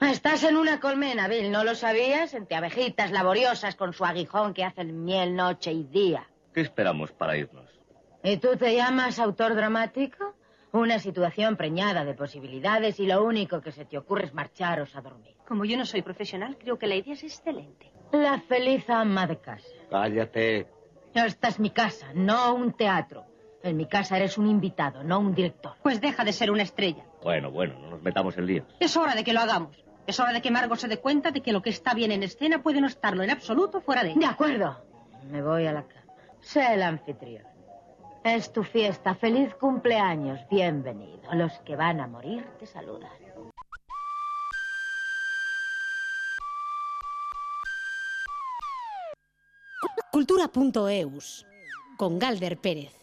Estás en una colmena, Bill, ¿no lo sabías? Entre abejitas laboriosas con su aguijón que hacen miel noche y día. ¿Qué esperamos para irnos? ¿Y tú te llamas autor dramático? Una situación preñada de posibilidades y lo único que se te ocurre es marcharos a dormir. Como yo no soy profesional, creo que la idea es excelente. La feliz ama de casa. Cállate. Esta es mi casa, no un teatro. En mi casa eres un invitado, no un director. Pues deja de ser una estrella. Bueno, bueno, no nos metamos en líos. Es hora de que lo hagamos. Es hora de que Margot se dé cuenta de que lo que está bien en escena puede no estarlo en absoluto fuera de ella. De acuerdo. Me voy a la cama. Sé el anfitrión. Es tu fiesta. Feliz cumpleaños. Bienvenido. Los que van a morir te saludan. Cultura.eus con Galder Pérez.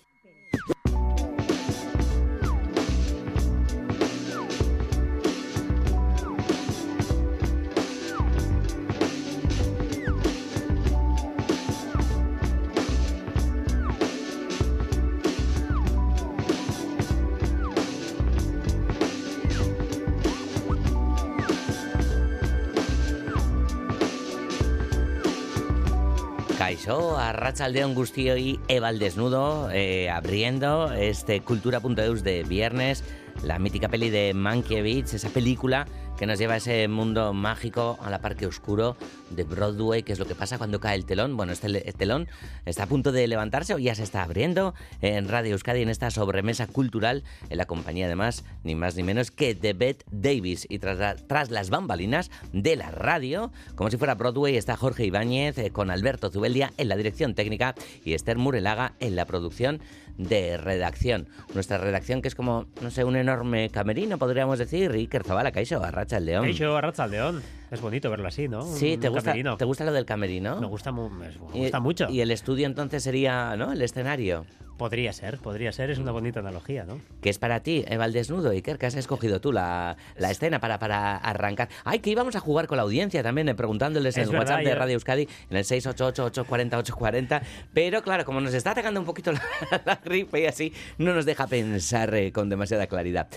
Caixó, a Rachaldeón Gustio Eva el Desnudo, eh, abriendo este Cultura.eus de viernes, la mítica peli de Mankiewicz, esa película que nos lleva a ese mundo mágico, a la parque oscuro de Broadway, que es lo que pasa cuando cae el telón. Bueno, este telón está a punto de levantarse o ya se está abriendo en Radio Euskadi en esta sobremesa cultural, en la compañía además, ni más ni menos que de Bette Davis. Y tras, tras las bambalinas de la radio, como si fuera Broadway, está Jorge Ibáñez eh, con Alberto Zubelia en la dirección técnica y Esther Murelaga en la producción de redacción. Nuestra redacción que es como, no sé, un enorme camerino, podríamos decir. Iker Zabala, Caixo, Arracha el León. Hecho Arrachaldeón. Es bonito verlo así, ¿no? Sí, Un ¿te gusta, camerino. ¿te gusta lo del camerino? Me gusta, mu- me Y- gusta mucho. Y el estudio entonces sería, ¿no? El escenario. Podría ser, podría ser. Es una bonita analogía, ¿no? Que es para ti, Eva el Desnudo, Iker, que has escogido tú la, la escena para, para arrancar. Ay, que íbamos a jugar con la audiencia también, eh, preguntándoles en Es el verdad, WhatsApp de Radio Euskadi, en el 688-840-840. Pero claro, como nos está atacando un poquito la, la gripe y así, no nos deja pensar eh, con demasiada claridad.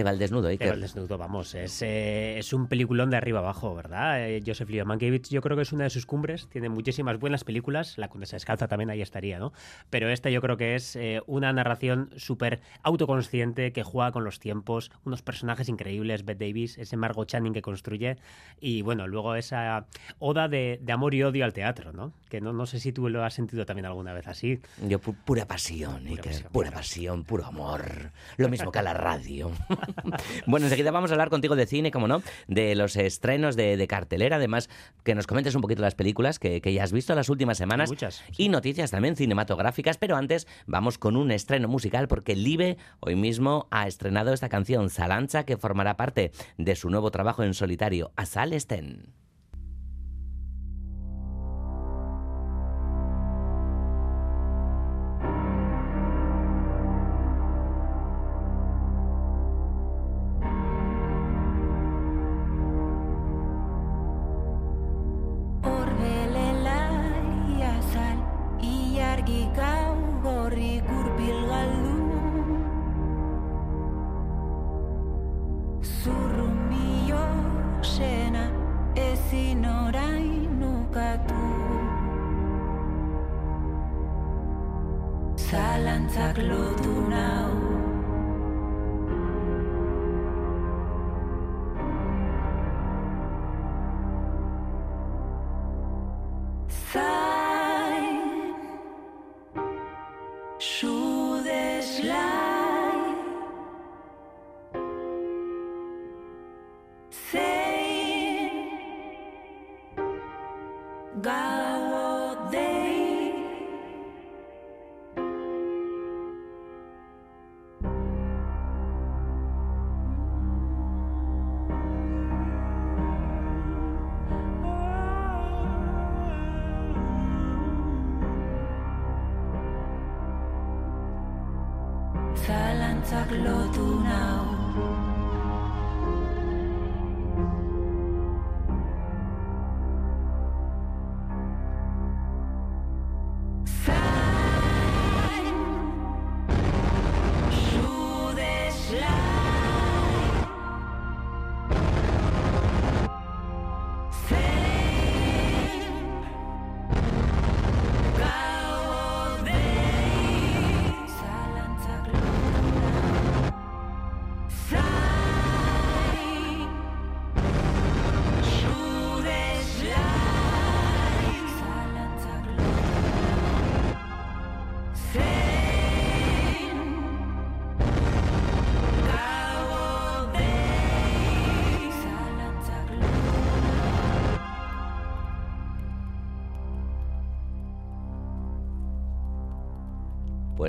Eva el Desnudo, Iker. Eva el desnudo, vamos, es, eh, es un peliculón de arriba abajo, ¿verdad? Eh, Joseph Leo Mankiewicz yo creo que es una de sus cumbres, tiene muchísimas buenas películas, La Condesa Descalza también ahí estaría, ¿no? Pero esta yo creo que es eh, una narración súper autoconsciente que juega con los tiempos, unos personajes increíbles, Bette Davis, ese Margot Channing que construye y bueno, luego esa oda de, de amor y odio al teatro, ¿no? Que no, no sé si tú lo has sentido también alguna vez así. Yo, pu- pura pasión, Iker, pasión, pura pura pasión, puro amor. Lo mismo que a la radio. bueno, enseguida vamos a hablar contigo de cine, como no, de los estrenos de, de cartelera, además que nos comentes un poquito las películas que, que ya has visto las últimas semanas. Muchas, Y noticias también cinematográficas, pero antes vamos con un estreno musical porque Live hoy mismo ha estrenado esta canción Salancha que formará parte de su nuevo trabajo en solitario, Asal Sten.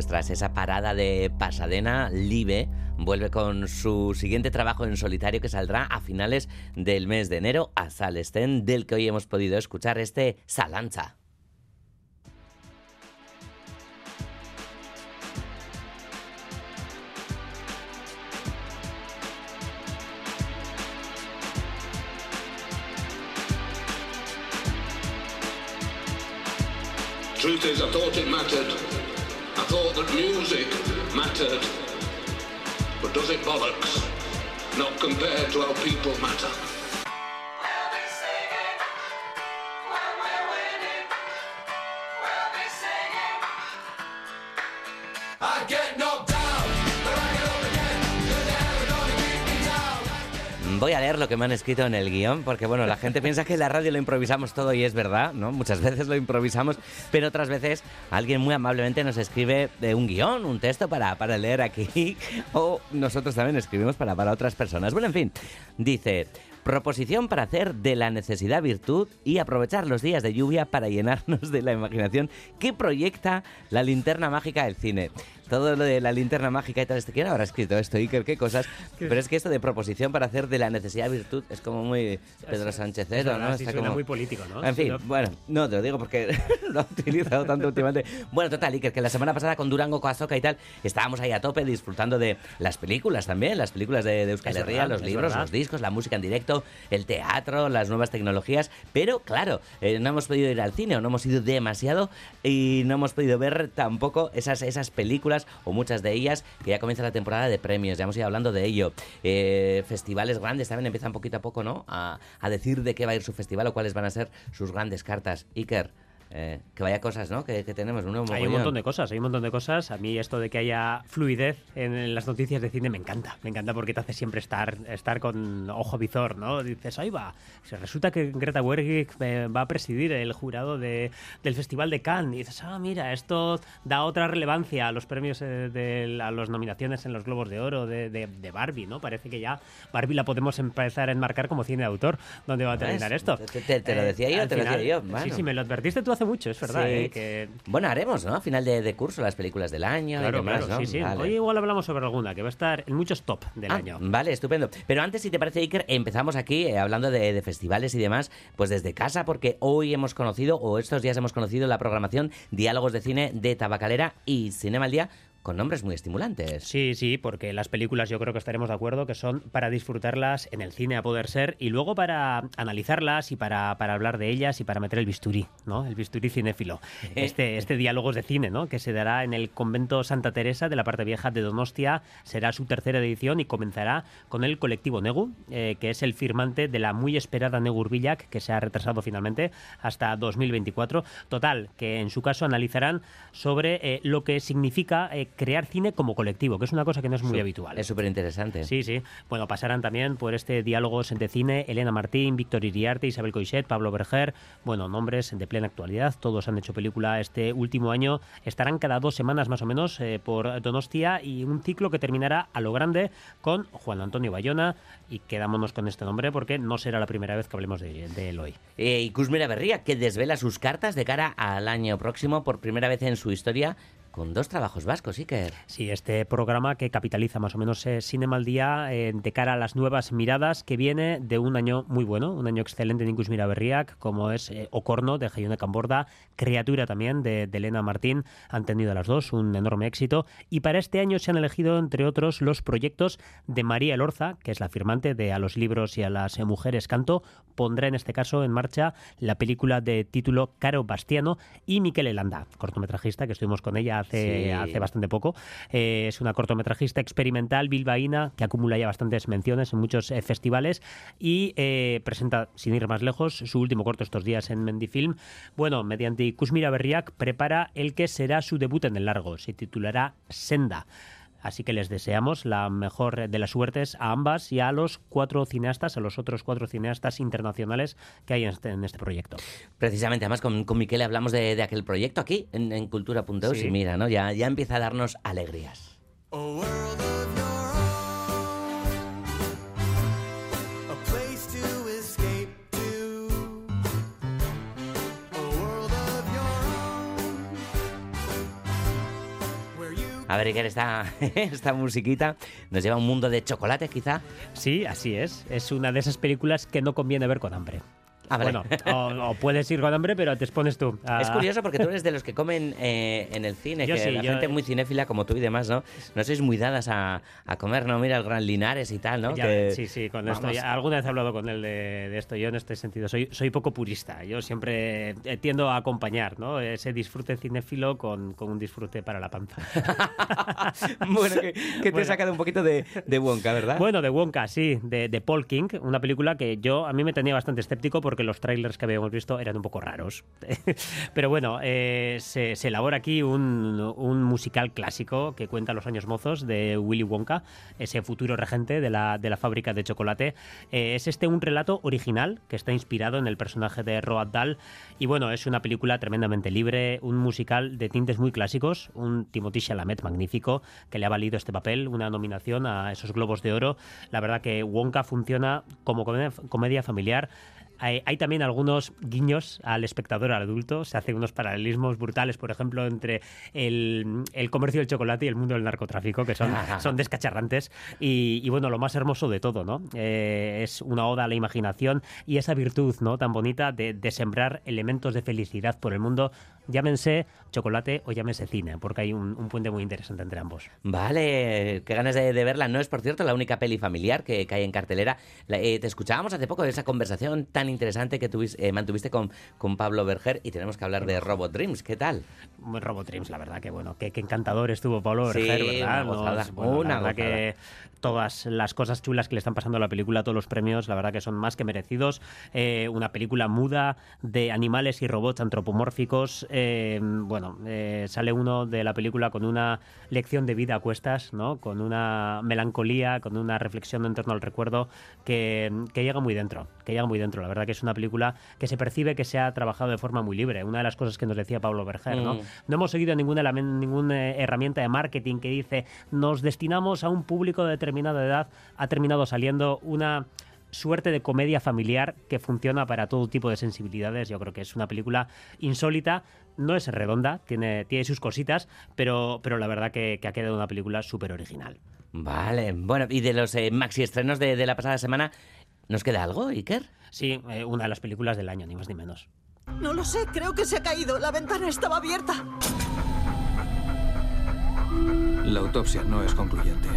Pues tras esa parada de Pasadena, Live vuelve con su siguiente trabajo en solitario que saldrá a finales del mes de enero a Salestén, del que hoy hemos podido escuchar este Salanza. Truth is, thought it mattered. Thought that music mattered. But does it bollocks? Not compared to how people matter. A leer lo que me han escrito en el guion, porque bueno, la gente piensa que en la radio lo improvisamos todo y es verdad, ¿no? Muchas veces lo improvisamos, pero otras veces alguien muy amablemente nos escribe de un guion, un texto para, para leer aquí, o nosotros también escribimos para, para otras personas. Bueno, en fin, dice, proposición para hacer de la necesidad virtud y aprovechar los días de lluvia para llenarnos de la imaginación que proyecta la linterna mágica del cine. Todo lo de la linterna mágica y tal, este, ¿quién habrá escrito esto, Iker? ¿Qué cosas? Pero es que esto de proposición para hacer de la necesidad virtud es como muy Pedro Sánchez, Es ¿no? Está como- muy político, ¿no? En fin, no- bueno, no te lo digo porque lo he utilizado tanto últimamente. Bueno, total, Iker, que la semana pasada con Durango, Coazoca y tal, estábamos ahí a tope disfrutando de las películas también, las películas de, de Euskal Herria, los libros, verdad. los discos, la música en directo, el teatro, las nuevas tecnologías, pero claro, eh, no hemos podido ir al cine o no hemos ido demasiado y no hemos podido ver tampoco esas, esas películas o muchas de ellas que ya comienza la temporada de premios, ya hemos ido hablando de ello. Eh, festivales grandes también empiezan poquito a poco, ¿no? A, a decir de qué va a ir su festival o cuáles van a ser sus grandes cartas. Iker, eh, que vaya cosas, ¿no? Que, que tenemos Hay un montón de cosas, hay un montón de cosas. A mí esto de que haya fluidez en las noticias de cine me encanta. Me encanta porque te hace siempre estar, estar con ojo visor, ¿no? Dices, ahí va. Se resulta que Greta Gerwig eh, va a presidir el jurado de- del Festival de Cannes. Y dices, ah, mira, esto da otra relevancia a los premios, eh, de, a las nominaciones en los Globos de Oro de, de- de Barbie, ¿no? Parece que ya Barbie la podemos empezar a enmarcar como cine de autor. ¿Dónde va a ¿Ves? terminar esto? Te- te- te lo decía yo, al te lo decía yo. Sí, sí, me lo advertiste tú hace mucho, es verdad. Sí. eh, que Bueno, haremos, ¿no? A final de, de curso las películas del año y Claro, demás, claro, ¿no? sí, sí. Vale. Hoy igual hablamos sobre alguna que va a estar en muchos top del Ah, año. Vale, estupendo. Pero antes, si te parece, Iker, empezamos aquí eh, hablando de, de festivales y demás, pues desde casa, porque hoy hemos conocido, o estos días hemos conocido la programación Diálogos de Cine de Tabacalera y Cinema al Día con nombres muy estimulantes. Sí, sí, porque las películas yo creo que estaremos de acuerdo que son para disfrutarlas en el cine a poder ser y luego para analizarlas y para, para hablar de ellas y para meter el bisturí, ¿no? El bisturí cinéfilo. Este, este diálogos de cine, ¿no? Que se dará en el convento Santa Teresa de la parte vieja de Donostia. Será su tercera edición y comenzará con el colectivo Negu, eh, que es el firmante de la muy esperada Negu Urbillac, que se ha retrasado finalmente hasta 2024. Total, que en su caso analizarán sobre eh, lo que significa eh, crear cine como colectivo, que es una cosa que no es muy Su- habitual. Es súper interesante. Sí, sí. Bueno, pasarán también por este diálogos de cine Elena Martín, Víctor Iriarte, Isabel Coixet, Pablo Berger. Bueno, nombres de plena actualidad. Todos han hecho película este último año. Estarán cada dos semanas más o menos eh, por Donostia y un ciclo que terminará a lo grande con Juan Antonio Bayona. Y quedámonos con este nombre porque no será la primera vez que hablemos de, de él hoy. Eh, y Kuzmira Berría, que desvela sus cartas de cara al año próximo por primera vez en su historia con dos trabajos vascos, Iker. Sí, este programa que capitaliza más o menos eh, Cinema al Día eh, de cara a las nuevas miradas que viene de un año muy bueno, un año excelente de Incus Miraberriak, como es eh, Ocorno de Jaione Camborda, Criatura también de, de Elena Martín, han tenido las dos un enorme éxito y para este año se han elegido entre otros los proyectos de María Elorza, que es la firmante de A los libros y a las mujeres canto, pondrá en este caso en marcha la película de título Caro Bastiano y Miquel Elanda, cortometrajista que estuvimos con ella hace, Sí. hace bastante poco. Eh, es una cortometrajista experimental bilbaína que acumula ya bastantes menciones en muchos eh, festivales y eh, presenta, sin ir más lejos, su último corto estos días en Mendifilm. Bueno, mediante Ikusmira Berriak prepara el que será su debut en el largo. Se titulará Senda. Así que les deseamos la mejor de las suertes a ambas y a los cuatro cineastas, a los otros cuatro cineastas internacionales que hay en este, en este proyecto. Precisamente, además con, con Miquel hablamos de, de aquel proyecto aquí en, en Cultura.eus Sí. y mira, ¿no? Ya, ya empieza a darnos alegrías. A a ver, Iker, esta, esta musiquita nos lleva a un mundo de chocolate, quizá. Sí, así es. Es una de esas películas que no conviene ver con hambre. Ah, vale. Bueno, o, o puedes ir con hambre, pero te expones tú. Es curioso porque tú eres de los que comen eh, en el cine, Yo que sí, la yo- gente muy cinéfila como tú y demás, ¿no? No sois muy dadas a, a comer, ¿no? Mira el Gran Linares y tal, ¿no? Ya Que- ves, sí, sí, con esto. ya- alguna vez he hablado con él de, de esto. Yo en este sentido soy, soy poco purista. Yo siempre eh, tiendo a acompañar ¿no? ese disfrute cinéfilo con, con un disfrute para la panza. bueno, que, que te he Bueno. sacado un poquito de, de Wonka, ¿verdad? Bueno, de Wonka, sí, de, de Paul King, una película que yo a mí me tenía bastante escéptico porque los trailers que habíamos visto eran un poco raros. Pero bueno, eh, se, elabora aquí un, musical clásico que cuenta los años mozos de Willy Wonka, ese futuro regente de la, de la fábrica de chocolate. Eh, es este un relato original que está inspirado en el personaje de Roald Dahl y bueno, es una película tremendamente libre, un musical de tintes muy clásicos, un Timothy Chalamet magnífico que le ha valido este papel, una nominación a esos Globos de Oro. La verdad que Wonka funciona como comedia familiar. Hay, hay también algunos guiños al espectador al adulto, se hacen unos paralelismos brutales, por ejemplo, entre el, el comercio del chocolate y el mundo del narcotráfico, que son, son descacharrantes. Y, y bueno, lo más hermoso de todo, ¿no? Eh, es una oda a la imaginación y esa virtud, ¿no? Tan bonita de, de sembrar elementos de felicidad por el mundo, llámense chocolate o llámense cine, porque hay un, un puente muy interesante entre ambos. Vale, qué ganas de, de verla. No es, por cierto, la única peli familiar que, que hay en cartelera. La- eh, te escuchábamos hace poco de esa conversación tan interesante que tuvis- eh, mantuviste con, con Pablo Berger y tenemos que hablar de Robot Dreams. ¿Qué tal? Robot Dreams, la verdad que bueno, qué, encantador estuvo Pablo Sí, Berger, ¿verdad? una gozada, Nos- bueno, una la verdad que todas las cosas chulas que le están pasando a la película, todos los premios, la verdad que son más que merecidos. Eh, una película muda de animales y robots antropomórficos. Eh, bueno, eh, sale uno de la película con una lección de vida a cuestas, ¿no? Con una melancolía, con una reflexión en torno al recuerdo que, que llega muy dentro, que llega muy dentro. La verdad que es una película que se percibe que se ha trabajado de forma muy libre. Una de las cosas que nos decía Pablo Berger, ¿no? Mm. No hemos seguido ninguna, ninguna herramienta de marketing que dice nos destinamos a un público de determinada edad. Ha terminado saliendo una suerte de comedia familiar que funciona para todo tipo de sensibilidades. Yo creo que es una película insólita. No es redonda, tiene, tiene sus cositas, pero, pero la verdad que, que ha quedado una película súper original. Vale, bueno, y de los eh, maxi estrenos de, de la pasada semana, ¿nos queda algo, Iker? Sí, eh, una de las películas del año, ni más ni menos. No lo sé, creo que se ha caído. La ventana estaba abierta. La autopsia no es concluyente.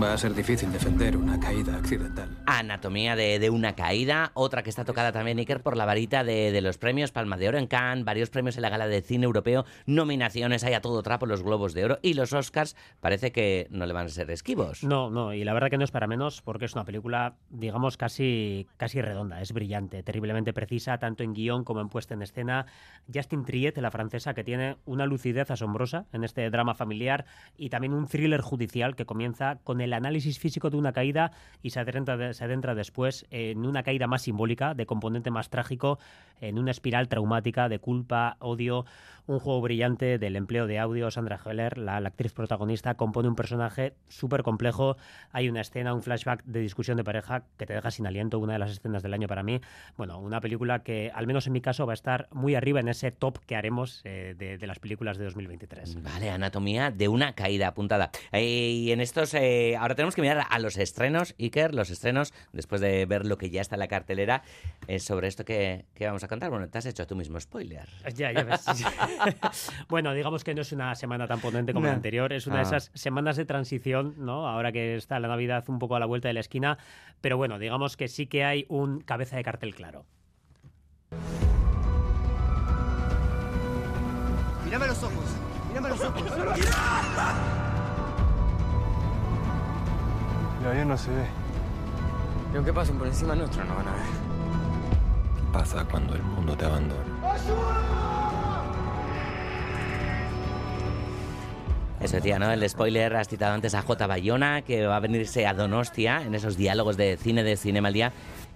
Va a ser difícil defender una caída accidental. Anatomía de, de una caída, otra que está tocada también, Iker, por la varita de, de los premios Palma de Oro en Cannes, varios premios en la Gala de Cine Europeo, nominaciones hay a todo trapo, los Globos de Oro y los Oscars parece que no le van a ser esquivos. No, no, y la verdad que no es para menos porque es una película, digamos, casi, casi redonda, es brillante, terriblemente precisa, tanto en guion como en puesta en escena. Justin Triet, la francesa, que tiene una lucidez asombrosa en este drama familiar y también un thriller judicial que comienza con el análisis físico de una caída y se adentra, de- se adentra después en una caída más simbólica, de componente más trágico, en una espiral traumática de culpa, odio, un juego brillante del empleo de audio. Sandra Heller, la, la actriz protagonista, compone un personaje súper complejo. Hay una escena, un flashback de discusión de pareja que te deja sin aliento, una de las escenas del año para mí. Bueno, una película que, al menos en mi caso, va a estar muy arriba en ese top que haremos eh, de, de las películas de 2023. Vale, anatomía de una caída apuntada. Eh, y en estos, eh, ahora tenemos que mirar a los estrenos, Iker, los estrenos, después de ver lo que ya está en la cartelera, eh, sobre esto que, que vamos a contar. Bueno, te has hecho tú mismo spoiler. Ya, ya ves. bueno, digamos que no es una semana tan potente como No. la anterior, es una de Ah. esas semanas de transición, ¿no? Ahora que está la Navidad un poco a la vuelta de la esquina, pero bueno, digamos que sí que hay un cabeza de cartel claro. Mírame los ojos. Mírame los ojos. Ya, ya no se ve. Y aunque pasen por encima nuestro, no van a ver. ¿Qué pasa cuando el mundo te abandona? Eso decía, ¿no? El spoiler, has citado antes a J. Bayona, que va a venirse a Donostia en esos diálogos de cine de Cinema al Día.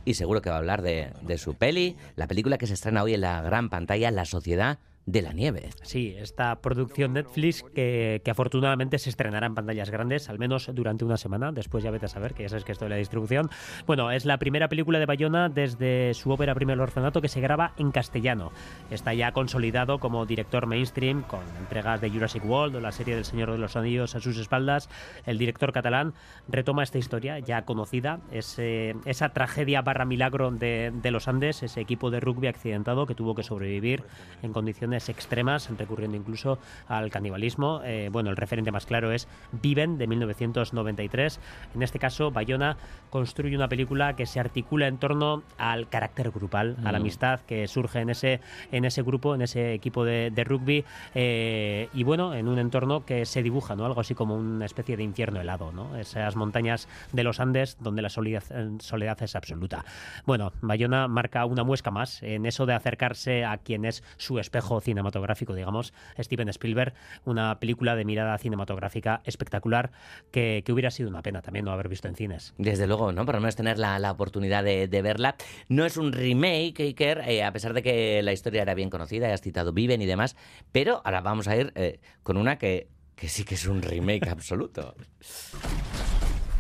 Y seguro que va a hablar de, de su peli, la película que se estrena hoy en la gran pantalla, La Sociedad de la nieve. Sí, esta producción Netflix que, que afortunadamente se estrenará en pantallas grandes, al menos durante una semana, después ya vete a saber, que ya sabes que esto de la distribución. Bueno, es la primera película de Bayona desde su ópera Primer Orfanato que se graba en castellano. Está ya consolidado como director mainstream con entregas de Jurassic World o la serie del Señor de los Anillos a sus espaldas. El director catalán retoma esta historia ya conocida, esa tragedia barra milagro de, de los Andes, ese equipo de rugby accidentado que tuvo que sobrevivir en condiciones extremas, recurriendo incluso al canibalismo. Eh, bueno, el referente más claro es Viven de 1993. En este caso, Bayona construye una película que se articula en torno al carácter grupal, a la Mm. amistad que surge en ese, en ese grupo, en ese equipo de, de rugby, eh, y bueno, en un entorno que se dibuja, ¿no? Algo así como una especie de infierno helado, ¿no? Esas montañas de los Andes donde la soledad, eh, soledad es absoluta. Bueno, Bayona marca una muesca más en eso de acercarse a quien es su espejo cinematográfico, digamos, Steven Spielberg, una película de mirada cinematográfica espectacular que, que hubiera sido una pena también no haber visto en cines. Desde luego, ¿no? Por lo menos tener la, la oportunidad de, de verla. No es un remake, Iker, eh, a pesar de que la historia era bien conocida, has citado Viven y demás, pero ahora vamos a ir eh, con una que, que sí que es un remake absoluto.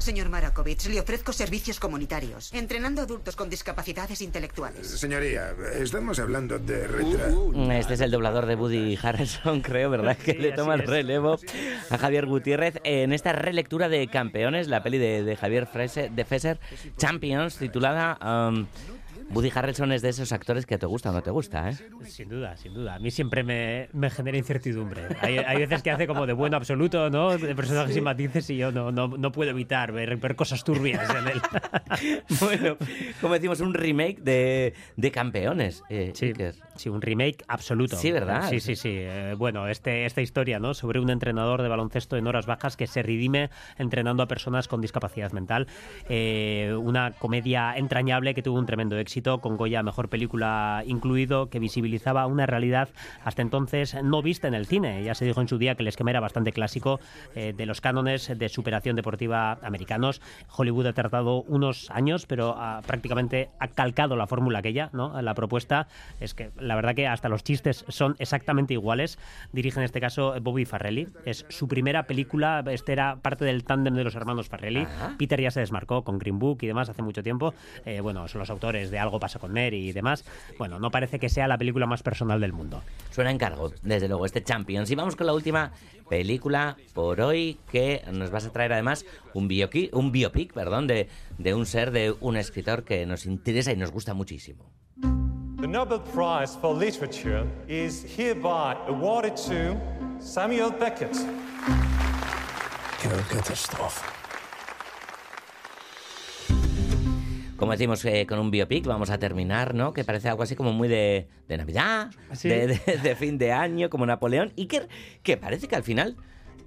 Señor Marakovich, le ofrezco servicios comunitarios, entrenando adultos con discapacidades intelectuales. Señoría, estamos hablando de retra... Este es el doblador de Woody Harrelson, creo, ¿verdad? Que Sí, le toma el relevo a Javier Gutiérrez en esta relectura de Campeones, la peli de, de Javier Frese- de Fesser, Champions, titulada... um, Woody Harrelson es de esos actores que te gusta o no te gusta, ¿eh? Sin duda, sin duda. A mí siempre me, me genera incertidumbre. Hay, hay veces que hace como de bueno absoluto, ¿no? De personajes sin matices y yo no, no, no puedo evitar ver, ver cosas turbias en él. bueno, como decimos, un remake de, de Campeones. eh, Sí, sí, un remake absoluto. Sí, ¿verdad? Sí, sí, sí. Eh, bueno, este, esta historia, ¿no? Sobre un entrenador de baloncesto en horas bajas que se redime entrenando a personas con discapacidad mental. Eh, una comedia entrañable que tuvo un tremendo éxito, con Goya Mejor Película incluido, que visibilizaba una realidad hasta entonces no vista en el cine. Ya se dijo en su día que el esquema era bastante clásico eh, de los cánones de superación deportiva americanos. Hollywood ha tardado unos años, pero prácticamente ha calcado la fórmula aquella, ¿no? La propuesta es que la verdad que hasta los chistes son exactamente iguales. Dirige en este caso Bobby Farrelly. Es su primera película, este era parte del tándem de los hermanos Farrelly. Peter ya se desmarcó con Green Book y demás hace mucho tiempo. Eh, bueno, son los autores de Algo pasa con Mary y demás. Bueno, no parece que sea la película más personal del mundo. Suena encargo, desde luego, este Champions. Y vamos con la última película por hoy, que nos vas a traer además un, bioqui- un biopic perdón, de, de un ser, de un escritor que nos interesa y nos gusta muchísimo. The Nobel Prize for Literature is hereby awarded to Samuel Beckett. Como decimos eh, con un biopic, vamos a terminar, ¿no? Que parece algo así como muy de, de Navidad, Sí. de, de- de fin de año, como Napoleón, y que, que parece que al final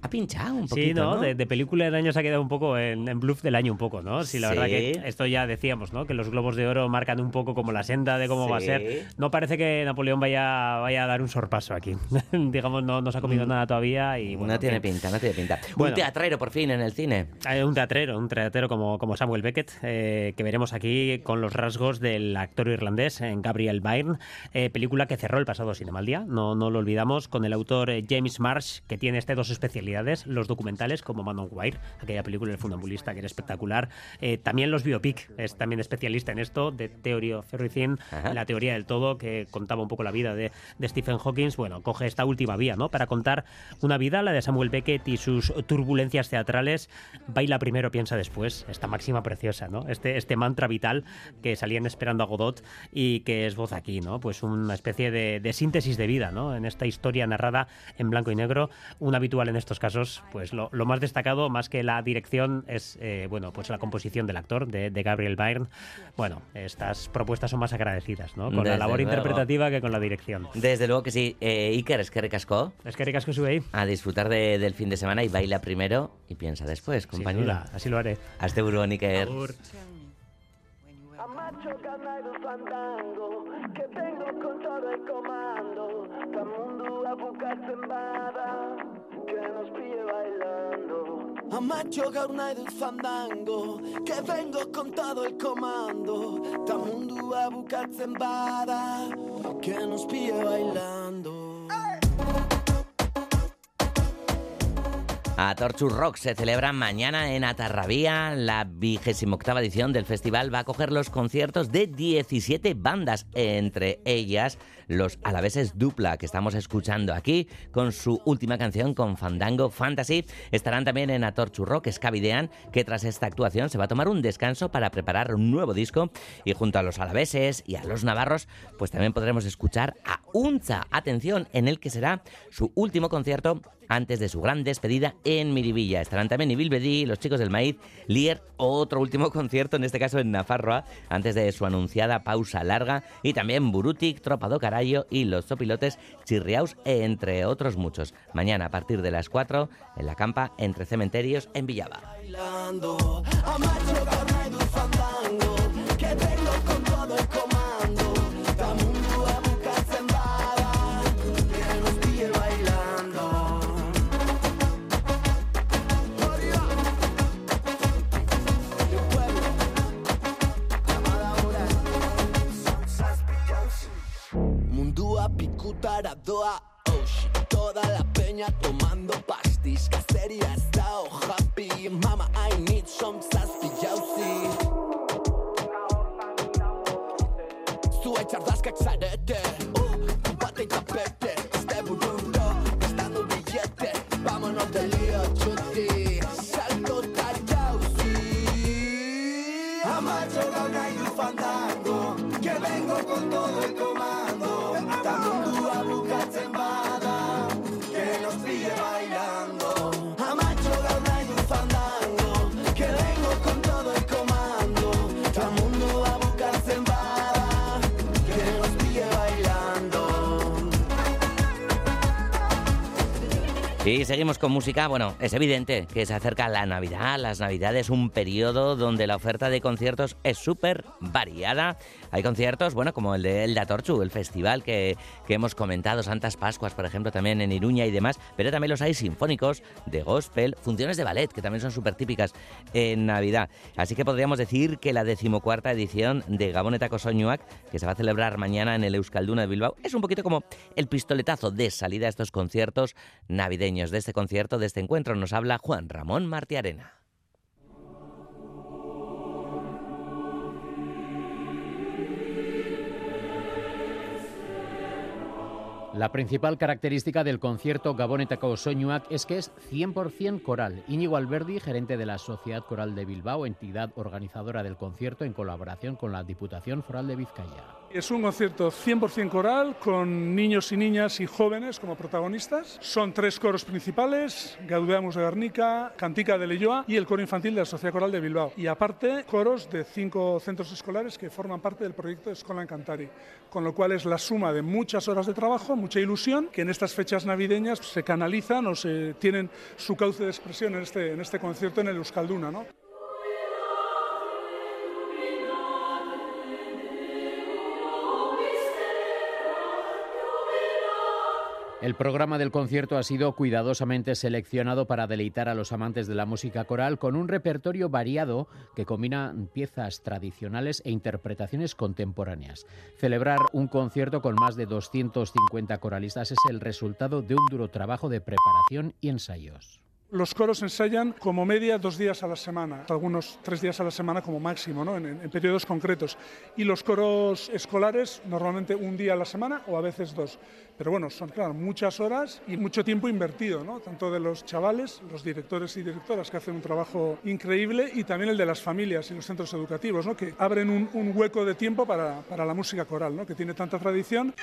ha pinchado un poquito, Sí, ¿no? ¿no? De, de película del año se ha quedado un poco en, en bluff del año un poco, ¿no? Sí, la verdad que esto ya decíamos, ¿no? Que los globos de oro marcan un poco como la senda de cómo va a ser. No parece que Napoleón vaya, vaya a dar un sorpaso aquí. Digamos, no, no se ha comido nada todavía y bueno, no tiene en pinta, no tiene pinta. Bueno. Un teatrero por fin en el cine. Hay un teatrero, un teatrero como, como Samuel Beckett, eh, que veremos aquí con los rasgos del actor irlandés eh, Gabriel Byrne, eh, película que cerró el pasado Cinema al Día, no, no lo olvidamos, con el autor James Marsh, que tiene este dos especialidades, los documentales como Man on Wire, aquella película del funambulista que era espectacular, eh, también los biopic, es también especialista en esto, de Theory of Everything, Ajá. la teoría del todo, que contaba un poco la vida de, de Stephen Hawking, bueno, coge esta última vía, ¿no? Para contar una vida, la de Samuel Beckett y sus turbulencias teatrales, baila primero, piensa después, esta máxima preciosa, ¿no? Este, este mantra vital que salían esperando a Godot y que es voz aquí, ¿no? Pues una especie de, de síntesis de vida, ¿no? En esta historia narrada en blanco y negro, un habitual en estos casos, pues lo, lo más destacado, más que la dirección, es, eh, bueno, pues la composición del actor, de, de Gabriel Byrne. Bueno, estas propuestas son más agradecidas, ¿no? Con la Desde labor luego. interpretativa que con la dirección. Desde luego que sí. Eh, Iker, es que recascó. Es que ricasco sube ahí. A disfrutar de- del fin de semana y baila primero y piensa después, compañero. duda, así lo haré. Hasta buruan, Iker. che vengo con todo el comando dal mundo a bucarse en bada che nos pille bailando. A gioca un del fandango Che vengo con todo el comando. Da mundo a buscarse en bada Que nos pille bailando A Torture Rock se celebra mañana en Atarrabía. La vigésima octava edición del festival va a coger los conciertos de 17 bandas, entre ellas los alaveses Dupla, que estamos escuchando aquí, con su última canción con Fandango Fantasy. Estarán también en Atorchu Rock, Scavidean, que tras esta actuación se va a tomar un descanso para preparar un nuevo disco. Y junto a los alaveses y a los navarros, pues también podremos escuchar a Unza, atención, en el que será su último concierto antes de su gran despedida en Miribilla. Estarán también Ibil Bedí, los chicos del maíz, Lier, otro último concierto, en este caso en Nafarroa, antes de su anunciada pausa larga, y también Burutik, Tropa do Carayo y los Zopilotes Chirriaus, entre otros muchos. Mañana a partir de las 4 en la campa entre cementerios en Villaba. Doa Oh shit Toda la peña tomando pastis. Cacería está oh happy. Mama I need some sassy jauzi Zua itxardazkak zarete uh, Bate y tapete. Este burrito Gastando billete. Vámonos del lío chuti. Salto ta jauzi. Amacho gauna y un fandango Que vengo con todo el comando Y seguimos con música. Bueno, es evidente que se acerca la Navidad. Las Navidades, un periodo donde la oferta de conciertos es súper variada. Hay conciertos, bueno, como el de Elda Torchu, el festival que, hemos comentado, Santas Pascuas, por ejemplo, también en Iruña y demás, pero también los hay sinfónicos, de gospel, funciones de ballet, que también son súper típicas en Navidad. Así que podríamos decir que la decimocuarta edición de Gabonetako Soñuac, que se va a celebrar mañana en el Euskalduna de Bilbao, es un poquito como el pistoletazo de salida a estos conciertos navideños. De este concierto, de este encuentro, nos habla Juan Ramón Martiarena. La principal característica del concierto Gabonetako Soñuac es que es 100% coral. Íñigo Alberdi, gerente de la Sociedad Coral de Bilbao, entidad organizadora del concierto en colaboración con la Diputación Foral de Vizcaya. Es un concierto 100% coral con niños y niñas y jóvenes como protagonistas. Son tres coros principales, Gaudeamus de Guernica, Cantica de Leyoa y el coro infantil de la Sociedad Coral de Bilbao. Y aparte, coros de cinco centros escolares que forman parte del proyecto Escola en Cantari. Con lo cual es la suma de muchas horas de trabajo, mucha ilusión, que en estas fechas navideñas se canalizan o se tienen su cauce de expresión en este, en este concierto en el Euskalduna. ¿no? El programa del concierto ha sido cuidadosamente seleccionado para deleitar a los amantes de la música coral con un repertorio variado que combina piezas tradicionales e interpretaciones contemporáneas. Celebrar un concierto con más de 250 coralistas es el resultado de un duro trabajo de preparación y ensayos. Los coros ensayan como media dos días a la semana, algunos tres días a la semana como máximo, ¿no? en, periodos concretos. Y los coros escolares normalmente un día a la semana o a veces dos. Pero bueno, son claro, muchas horas y mucho tiempo invertido, ¿no? tanto de los chavales, los directores y directoras que hacen un trabajo increíble y también el de las familias y los centros educativos, ¿no? que abren un, un hueco de tiempo para, para la música coral, ¿no? que tiene tanta tradición.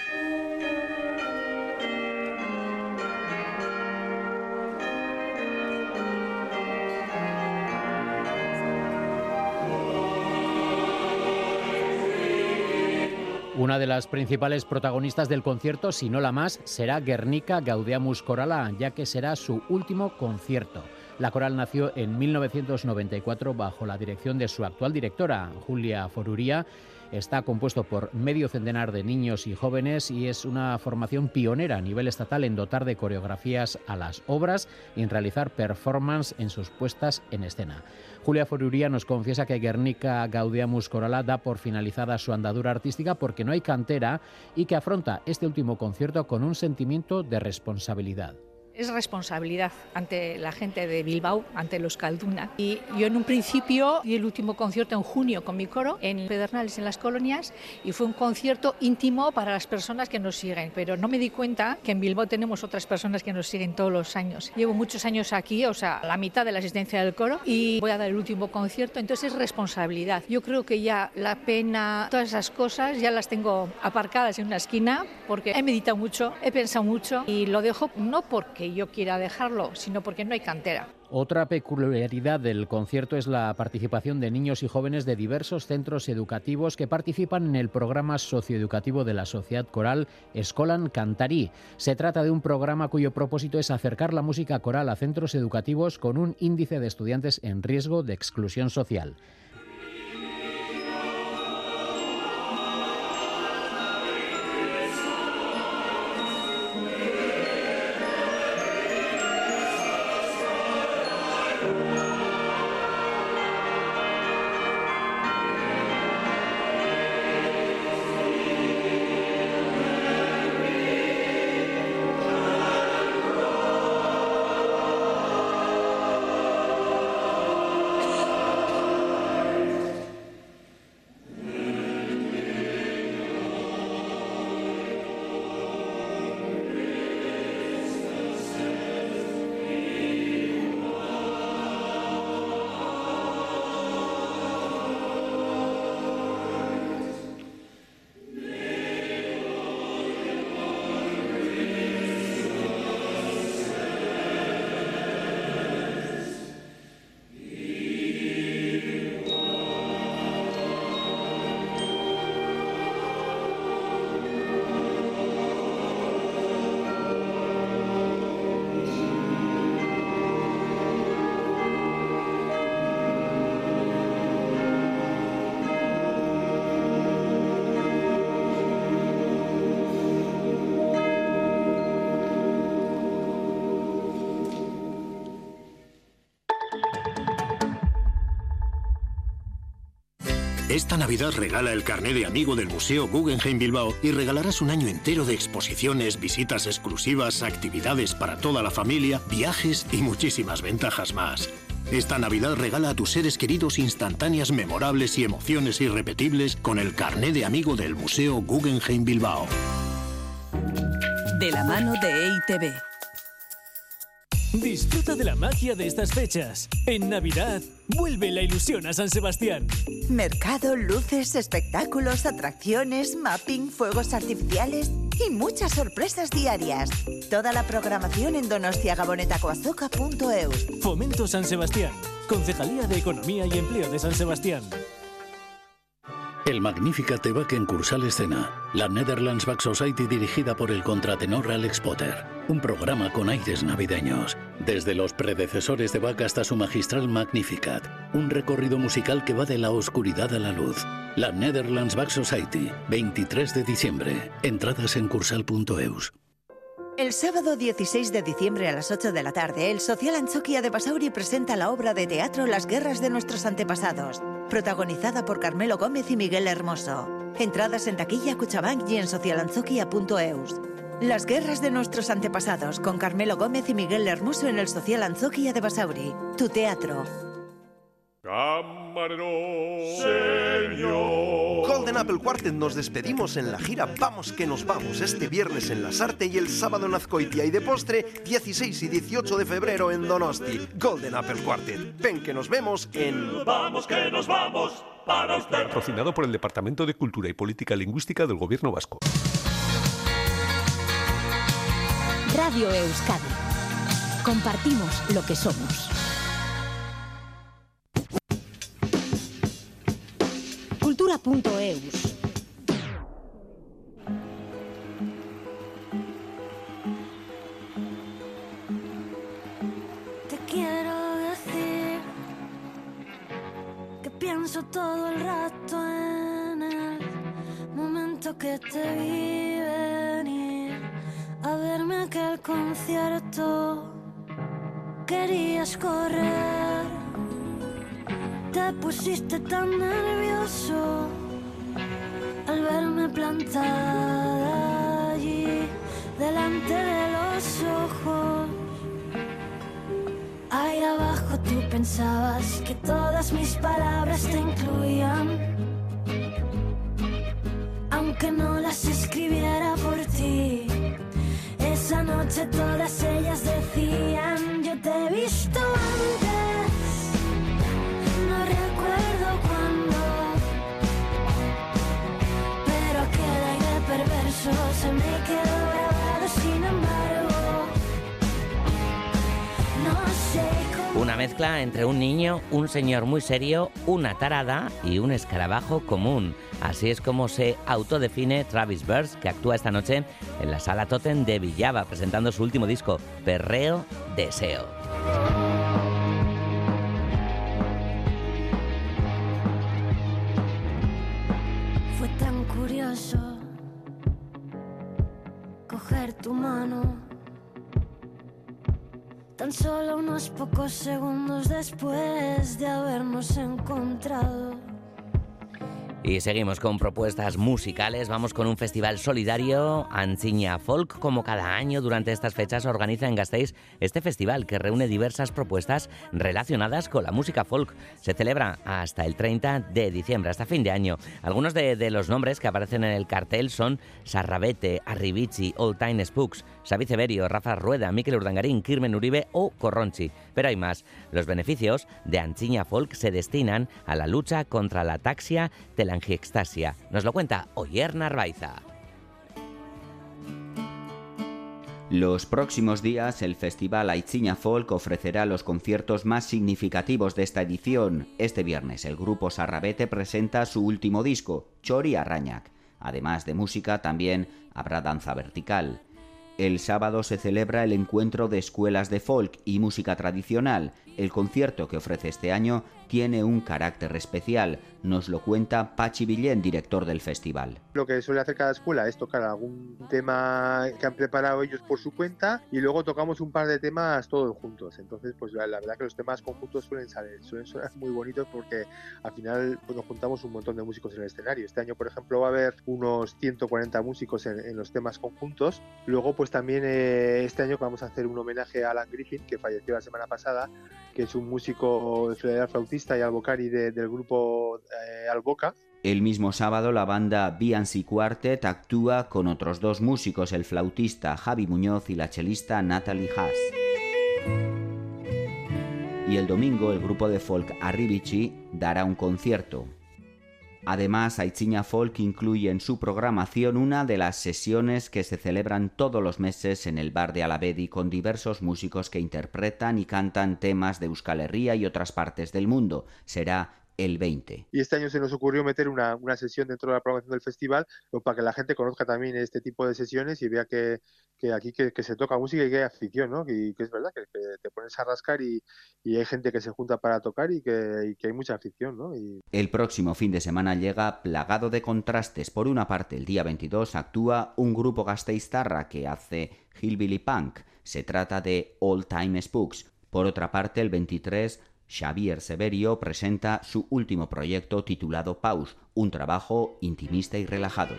Una de las principales protagonistas del concierto, si no la más, será Guernica Gaudeamus Corala, ya que será su último concierto. La coral nació en 1994 bajo la dirección de su actual directora, Julia Foruría. Está compuesto por medio centenar de niños y jóvenes y es una formación pionera a nivel estatal en dotar de coreografías a las obras y en realizar performance en sus puestas en escena. Julia Foruría nos confiesa que Guernica Gaudeamus Corala da por finalizada su andadura artística porque no hay cantera y que afronta este último concierto con un sentimiento de responsabilidad. Es responsabilidad ante la gente de Bilbao, ante los Calduna. Y yo en un principio di el último concierto en junio con mi coro en Pedernales, en las colonias, y fue un concierto íntimo para las personas que nos siguen. Pero no me di cuenta que en Bilbao tenemos otras personas que nos siguen todos los años. Llevo muchos años aquí, o sea, la mitad de la asistencia del coro, y voy a dar el último concierto, entonces es responsabilidad. Yo creo que ya la pena, todas esas cosas, ya las tengo aparcadas en una esquina, porque he meditado mucho, he pensado mucho, y lo dejo no porque yo quiera dejarlo, sino porque no hay cantera. Otra peculiaridad del concierto es la participación de niños y jóvenes de diversos centros educativos que participan en el programa socioeducativo de la sociedad coral Escolan Cantarí. Se trata de un programa cuyo propósito es acercar la música coral a centros educativos con un índice de estudiantes en riesgo de exclusión social. Esta Navidad regala el carné de amigo del Museo Guggenheim Bilbao y regalarás un año entero de exposiciones, visitas exclusivas, actividades para toda la familia, viajes y muchísimas ventajas más. Esta Navidad regala a tus seres queridos instantáneas memorables y emociones irrepetibles con el carné de amigo del Museo Guggenheim Bilbao. De la mano de E EITV. Disfruta de la magia de estas fechas. En Navidad, vuelve la ilusión a San Sebastián. Mercado, luces, espectáculos, atracciones, mapping, fuegos artificiales y muchas sorpresas diarias. Toda la programación en donostiagabonetacoazoca.eus. Fomento San Sebastián. Concejalía de Economía y Empleo de San Sebastián. El Magnificat Bach en Cursal Escena, la Netherlands Back Society dirigida por el contratenor Alex Potter. Un programa con aires navideños. Desde los predecesores de Bach hasta su magistral Magnificat. Un recorrido musical que va de la oscuridad a la luz. La Netherlands Back Society, 23 de diciembre. Entradas en cursal.eus. El sábado 16 de diciembre a las 8 de la tarde, el Social Anchoquia de Basauri presenta la obra de teatro Las guerras de nuestros antepasados, protagonizada por Carmelo Gómez y Miguel Hermoso. Entradas en taquilla Cuchabank y en socialanzoquia.eus. Las guerras de nuestros antepasados con Carmelo Gómez y Miguel Hermoso en el Social Anzoquia de Basauri. Tu teatro. Señor. Golden Apple Quartet nos despedimos en la gira Vamos que nos vamos este viernes en Las Arte y el sábado en Azcoitia y de postre 16 y 18 de febrero en Donosti. Golden Apple Quartet. Ven que nos vemos en Vamos que nos vamos para usted. Patrocinado por el Departamento de Cultura y Política Lingüística del Gobierno Vasco. Radio Euskadi. Compartimos lo que somos. Cultura.eus. Te quiero decir que pienso todo el rato en el momento que te vi venir a verme aquel concierto. Querías correr, te pusiste tan nervioso al verme plantada allí delante de los ojos. Ahí abajo tú pensabas que todas mis palabras te incluían, aunque no las escribiera por ti. Esa noche todas ellas decían, yo te he visto antes. Mezcla entre un niño, un señor muy serio, una tarada y un escarabajo común. Así es como se autodefine Travis Burst, que actúa esta noche en la sala Totem de Villava, presentando su último disco, Perreo Deseo. Fue tan curioso coger tu mano. Tan solo unos pocos segundos después de habernos encontrado. Y seguimos con propuestas musicales. Vamos con un festival solidario, Anciña Folk. Como cada año durante estas fechas organiza en Gasteiz este festival que reúne diversas propuestas relacionadas con la música folk. Se celebra hasta el 30 de diciembre, hasta fin de año. Algunos de, de los nombres que aparecen en el cartel son Sarrabete, Arribici, Old Time Spooks, Xavi Severio, Rafa Rueda, Miquel Urdangarín, Kirmen Uribe o Corronchi. Pero hay más. Los beneficios de Anciña Folk se destinan a la lucha contra la ataxia telangiectasia. Nos lo cuenta Oyer Narvaiza. Los próximos días el Festival Aichiña Folk ofrecerá los conciertos más significativos de esta edición. Este viernes el grupo Sarrabete presenta su último disco, Chori Arrañac. Además de música también habrá danza vertical. El sábado se celebra el encuentro de escuelas de folk y música tradicional. El concierto que ofrece este año tiene un carácter especial, nos lo cuenta Pachi Villén, director del festival. Lo que suele hacer cada escuela es tocar algún tema que han preparado ellos por su cuenta y luego tocamos un par de temas todos juntos. Entonces, pues la, la verdad que los temas conjuntos suelen, salir, suelen sonar muy bonitos porque al final pues, nos juntamos un montón de músicos en el escenario. Este año, por ejemplo, va a haber unos 140 músicos en, en los temas conjuntos. Luego, pues también eh, este año vamos a hacer un homenaje a Alan Griffin, que falleció la semana pasada, que es un músico federal flautista y del grupo eh, Alboca. El mismo sábado la banda Beyoncé Quartet actúa con otros dos músicos, el flautista Javi Muñoz y la chelista Natalie Haas. Y el domingo el grupo de folk Arribici dará un concierto. Además, Aichiña Folk incluye en su programación una de las sesiones que se celebran todos los meses en el bar de Alavedi con diversos músicos que interpretan y cantan temas de Euskal Herria y otras partes del mundo. Será el 20. Y este año se nos ocurrió meter una, una sesión dentro de la programación del festival para que la gente conozca también este tipo de sesiones y vea que, que aquí que, que se toca música y que hay afición, ¿no? Y que es verdad que, que te pones a rascar y, y hay gente que se junta para tocar y que, y que hay mucha afición, ¿no? Y, El próximo fin de semana llega plagado de contrastes. Por una parte, el día 22 actúa un grupo gasteiztarra que hace hillbilly punk. Se trata de All Time Spooks. Por otra parte, el 23 Xavier Severio presenta su último proyecto titulado Paus, un trabajo intimista y relajado.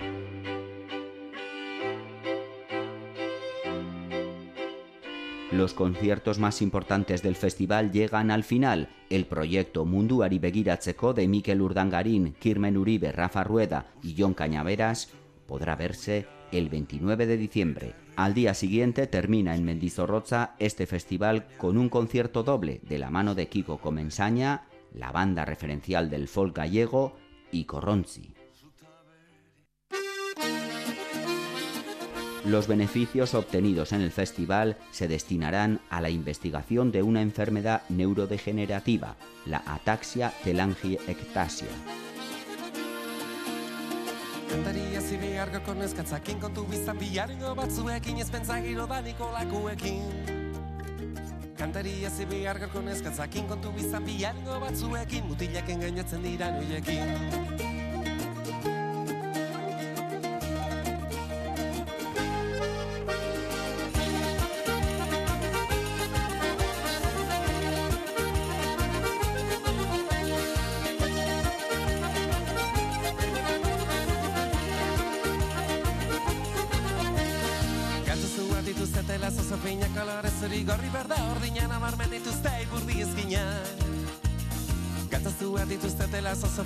Los conciertos más importantes del festival llegan al final. El proyecto Munduari Begiratzeko de Mikel Urdangarín, Kirmen Uribe, Rafa Rueda y Jon Cañaveras podrá verse el 29 de diciembre. Al día siguiente termina en Mendizorroza este festival con un concierto doble de la mano de Kiko Comensaña, la banda referencial del folk gallego y Corronzi. Los beneficios obtenidos en el festival se destinarán a la investigación de una enfermedad neurodegenerativa, la ataxia telangiectasia. Kantari aziri argoko neskatzakin kontu bizan bilarengo batzuekin ez pentsagiro da nikolakuekin. Kantari hasi behar garko neskatzakin kontu bizan bilarengo batzuekin mutilaken gainatzen dira noiekin.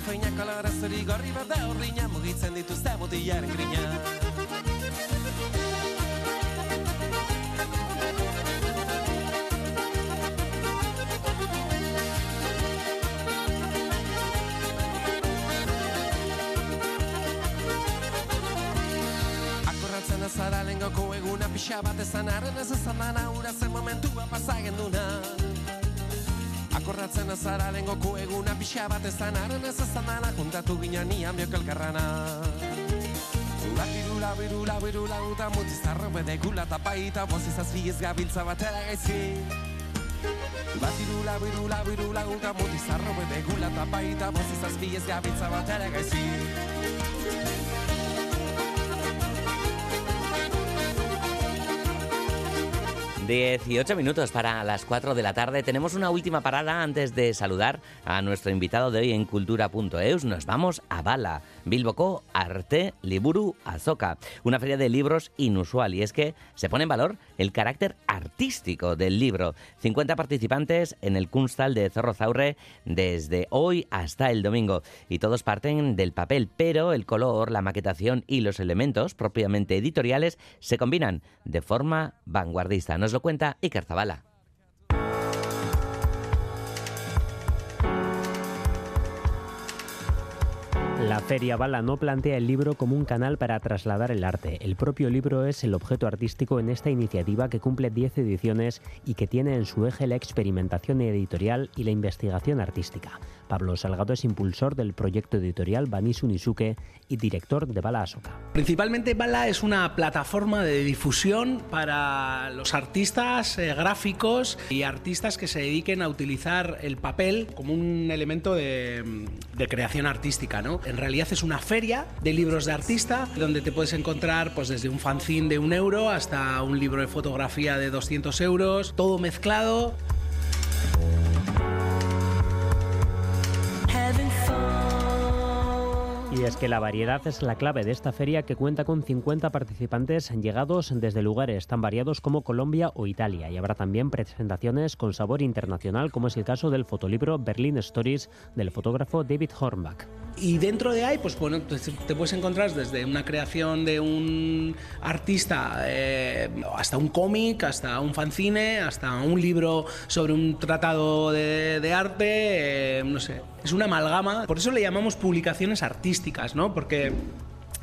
Feinak kolora zuri gorri berde horrina mugitzen dituzte mutilaren grina. Azara lengoko eguna pixa bat ezan arren ez ezan dana ura zen momentua pasagen Akorratzen azara lengoko eguna pixa bat ezan arren ez ezan dana juntatu ginen nian biok elkarrana. Lakirula, birula, birula, uta mutizarro bede gula tapaita Bozizazpi ez gabiltza batera gaizki Batirula, birula, birula, uta mutizarro bede gula tapaita Bozizazpi ez gabiltza batera gaizki 18 minutos para las 4 de la tarde. Tenemos una última parada antes de saludar a nuestro invitado de hoy en cultura.eus. Nos vamos a Bala, Bilboko Arte Liburu Azoka, una feria de libros inusual. Y es que se pone en valor el carácter artístico del libro. 50 participantes en el Kunstal de Zorro Zaurre desde hoy hasta el domingo. Y todos parten del papel, pero el color, la maquetación y los elementos propiamente editoriales se combinan de forma vanguardista. Nos lo cuenta Iker Zabala. La Feria Bala no plantea el libro como un canal para trasladar el arte. El propio libro es el objeto artístico en esta iniciativa que cumple 10 ediciones y que tiene en su eje la experimentación editorial y la investigación artística. Pablo Salgado es impulsor del proyecto editorial Banisu Nisuke y director de Bala Asoka. Principalmente Bala es una plataforma de difusión para los artistas eh, gráficos y artistas que se dediquen a utilizar el papel como un elemento de, de creación artística. ¿no? En realidad es una feria de libros de artista donde te puedes encontrar pues, desde un fanzine de un euro hasta un libro de fotografía de 200 euros, todo mezclado. Y es que la variedad es la clave de esta feria que cuenta con 50 participantes llegados desde lugares tan variados como Colombia o Italia. Y habrá también presentaciones con sabor internacional, como es el caso del fotolibro Berlin Stories del fotógrafo David Hornbach. Y dentro de ahí, pues bueno, te, puedes encontrar desde una creación de un artista eh, hasta un cómic, hasta un fanzine, hasta un libro sobre un tratado de, de arte, eh, no sé. Es una amalgama, por eso le llamamos publicaciones artísticas, ¿no? Porque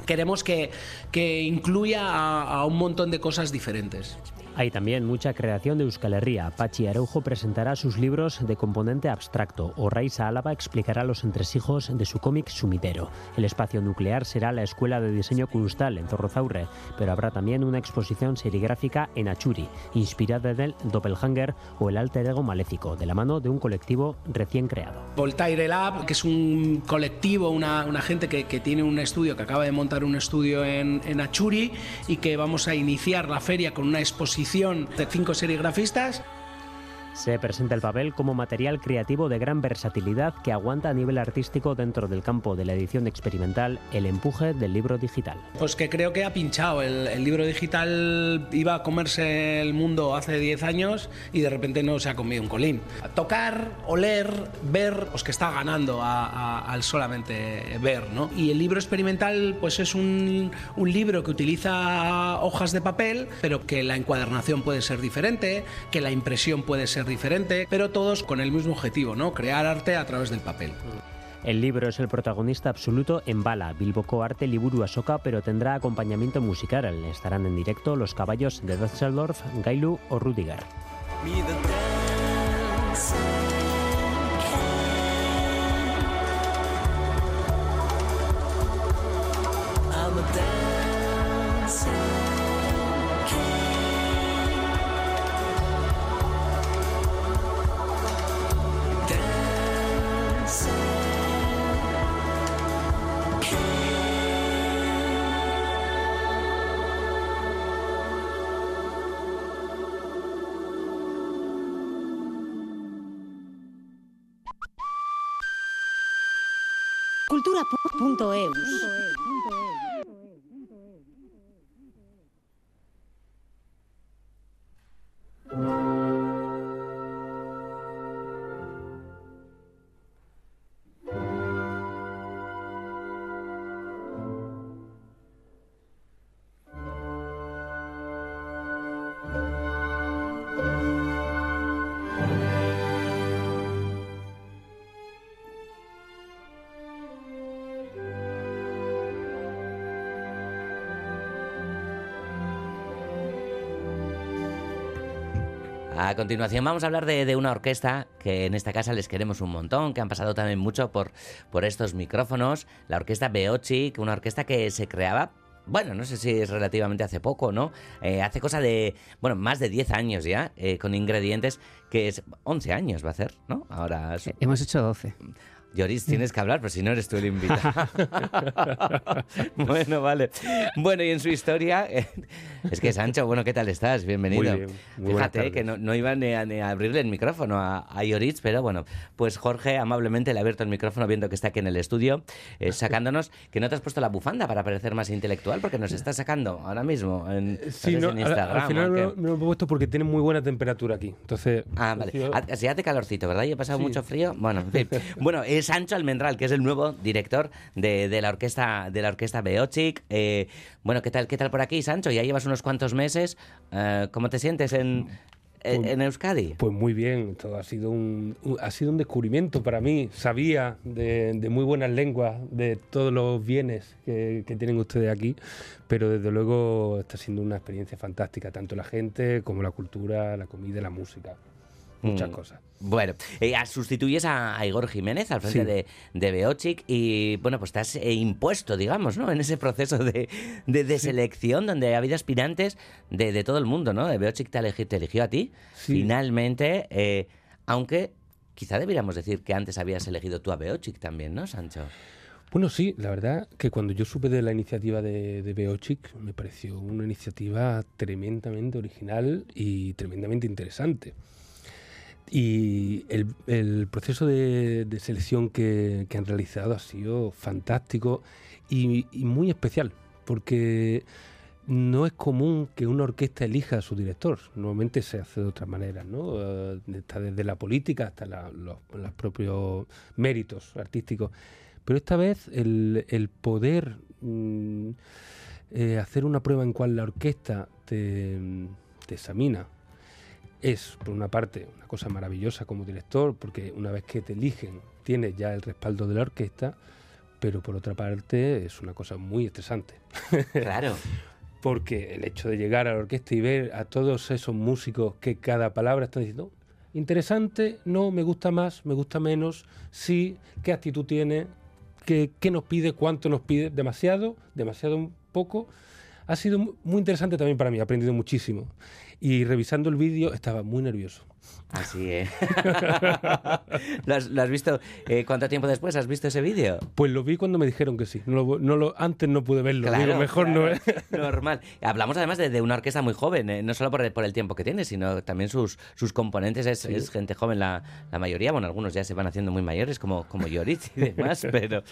queremos que, que incluya a, a un montón de cosas diferentes. Hay también mucha creación de Euskal Herria. Pachi Araujo presentará sus libros de componente abstracto o Raiza Álava explicará los entresijos de su cómic Sumidero. El espacio nuclear será la Escuela de Diseño Kunstal en Zorrozaurre, pero habrá también una exposición serigráfica en Achuri, inspirada en el Doppelhanger o el alter ego maléfico, de la mano de un colectivo recién creado. Voltaire Lab, que es un colectivo, una, una gente que, tiene un estudio, que acaba de montar un estudio en Achuri y que vamos a iniciar la feria con una exposición de cinco serigrafistas. Se presenta el papel como material creativo de gran versatilidad que aguanta a nivel artístico dentro del campo de la edición experimental el empuje del libro digital. Pues que creo que ha pinchado. El, el libro digital iba a comerse el mundo hace 10 años y de repente no se ha comido un colín. Tocar, oler, ver, pues que está ganando a, a, al solamente ver. ¿no? Y el libro experimental pues es un, un libro que utiliza hojas de papel, pero que la encuadernación puede ser diferente, que la impresión puede ser diferente, pero todos con el mismo objetivo, ¿no? Crear arte a través del papel. El libro es el protagonista absoluto en Bala, Bilboko Arte Liburu Asoka, pero tendrá acompañamiento musical. Estarán en directo los caballos de Düsseldorf, Gailu o Rudiger. A www.radiomaria.eus. continuación vamos a hablar de, una orquesta que en esta casa les queremos un montón, que han pasado también mucho por, por estos micrófonos, la orquesta Beochic, una orquesta que se creaba bueno, no sé si es relativamente hace poco, ¿no? Eh, hace cosa de, bueno, más de 10 años ya, eh, con ingredientes que es 11 años va a hacer, ¿no? Ahora... Hemos hecho 12. Lloris, tienes que hablar, pero si no eres tú el invitado. bueno, vale. Bueno, y en su historia, eh, es que Sancho, bueno, ¿qué tal estás? Bienvenido. Muy bien, muy Fíjate que no, no iba ni a, ni a abrirle el micrófono a, a Lloris, pero bueno, pues Jorge amablemente le ha abierto el micrófono viendo que está aquí en el estudio, eh, sacándonos que no te has puesto la bufanda para parecer más intelectual, porque nos está sacando ahora mismo en, Sí, no en al- Instagram. al final ¿o me, lo- me lo he puesto porque tiene muy buena temperatura aquí. Entonces, Ah, vale. Así hace calorcito, ¿verdad? Yo he pasado Sí. mucho frío. Bueno, en fin. Bueno, Sancho Almendral, que es el nuevo director de, de la orquesta de la orquesta Beochic. Eh, bueno, ¿qué tal, ¿qué tal por aquí, Sancho? Ya llevas unos cuantos meses. Eh, ¿Cómo te sientes en, en, en Euskadi? Pues muy bien, todo ha sido un, un- ha sido un descubrimiento para mí. Sabía de, de muy buenas lenguas de todos los bienes que, que tienen ustedes aquí, pero desde luego está siendo una experiencia fantástica, tanto la gente como la cultura, la comida, la música, muchas Mm. cosas. Bueno, eh, sustituyes a, a Igor Jiménez al frente Sí. de, de Beochic y, bueno, pues te has eh, impuesto, digamos, ¿no? En ese proceso de, de- de selección donde ha habido aspirantes de, de todo el mundo, ¿no? De Beochic te, elegi- te eligió a ti, finalmente, eh, aunque quizá deberíamos decir que antes habías elegido tú a Beochic también, ¿no, Sancho? Bueno, sí, la verdad que cuando yo supe de la iniciativa de, de Beochic, me pareció una iniciativa tremendamente original y tremendamente interesante. Y el, proceso de, selección que, han realizado ha sido fantástico y, muy especial, porque no es común que una orquesta elija a su director. Normalmente se hace de otras maneras, ¿no? Eh, está desde la política hasta los, los propios méritos artísticos. Pero esta vez el, poder mm, eh, hacer una prueba en cual la orquesta te examina es, por una parte, una cosa maravillosa como director, porque una vez que te eligen tienes ya el respaldo de la orquesta, pero por otra parte es una cosa muy estresante. Claro. Porque el hecho de llegar a la orquesta y ver a todos esos músicos que cada palabra están diciendo, interesante, no, me gusta más, me gusta menos, sí, qué actitud tiene, qué, qué nos pide, cuánto nos pide, demasiado, demasiado poco. Ha sido mu- muy interesante también para mí, he aprendido muchísimo. Y revisando el vídeo estaba muy nervioso. Así, ¿eh? ¿Lo, has, lo has visto? eh, ¿Cuánto tiempo después has visto ese vídeo? Pues lo vi cuando me dijeron que sí. No lo, no lo- antes no pude verlo. Claro, Digo, mejor no claro. es. Normal. Hablamos además de, de una orquesta muy joven, eh, no solo por el, por el tiempo que tiene, sino también sus, sus componentes. Es, Sí. es gente joven la, la mayoría. Bueno, algunos ya se van haciendo muy mayores, como, como Lloris y demás, pero